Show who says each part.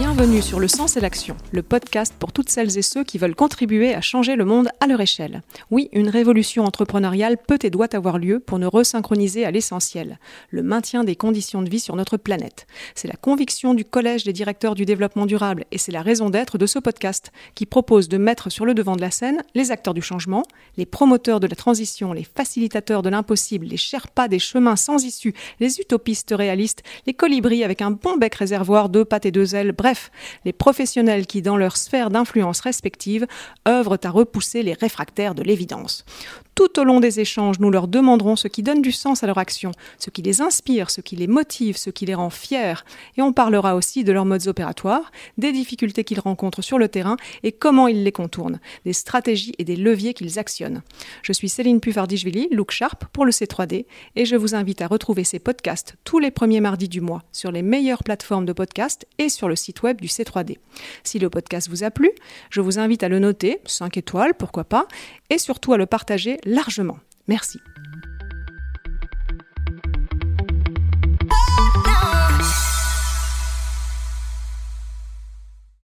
Speaker 1: Bienvenue sur Le Sens et l'Action, le podcast pour toutes celles et ceux qui veulent contribuer à changer le monde à leur échelle. Oui, une révolution entrepreneuriale peut et doit avoir lieu pour nous resynchroniser à l'essentiel, le maintien des conditions de vie sur notre planète. C'est la conviction du Collège des directeurs du développement durable et c'est la raison d'être de ce podcast qui propose de mettre sur le devant de la scène les acteurs du changement, les promoteurs de la transition, les facilitateurs de l'impossible, les sherpas des chemins sans issue, les utopistes réalistes, les colibris avec un bon bec réservoir, deux pattes et deux ailes, bref, les professionnels qui, dans leur sphère d'influence respective, œuvrent à repousser les réfractaires de l'évidence. Tout au long des échanges, nous leur demanderons ce qui donne du sens à leur action, ce qui les inspire, ce qui les motive, ce qui les rend fiers, et on parlera aussi de leurs modes opératoires, des difficultés qu'ils rencontrent sur le terrain et comment ils les contournent, des stratégies et des leviers qu'ils actionnent. Je suis Céline Pufardichvili, Look Sharp pour le C3D, et je vous invite à retrouver ces podcasts tous les premiers mardis du mois sur les meilleures plateformes de podcast et sur le site web du C3D. Si le podcast vous a plu, je vous invite à le noter, 5 étoiles, pourquoi pas, et surtout à le partager largement. Merci.